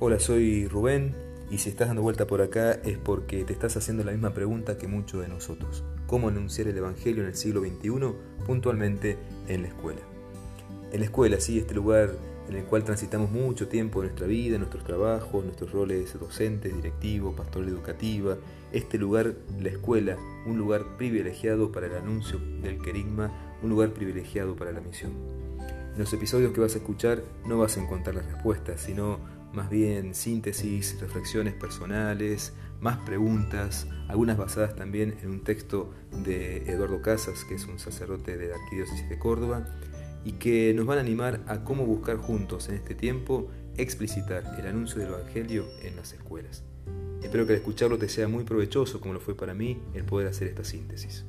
Hola, soy Rubén y si estás dando vuelta por acá es porque te estás haciendo la misma pregunta que muchos de nosotros. ¿Cómo anunciar el Evangelio en el siglo XXI puntualmente en la escuela? En la escuela, sí, este lugar en el cual transitamos mucho tiempo de nuestra vida, nuestros trabajos, nuestros roles docentes, directivos, pastoral educativa. Este lugar, la escuela, un lugar privilegiado para el anuncio del querigma, un lugar privilegiado para la misión. En los episodios que vas a escuchar no vas a encontrar las respuestas, sino más bien síntesis, reflexiones personales, más preguntas, algunas basadas también en un texto de Eduardo Casas, que es un sacerdote de la Arquidiócesis de Córdoba, y que nos van a animar a cómo buscar juntos en este tiempo explicitar el anuncio del Evangelio en las escuelas. Espero que al escucharlo te sea muy provechoso como lo fue para mí el poder hacer esta síntesis.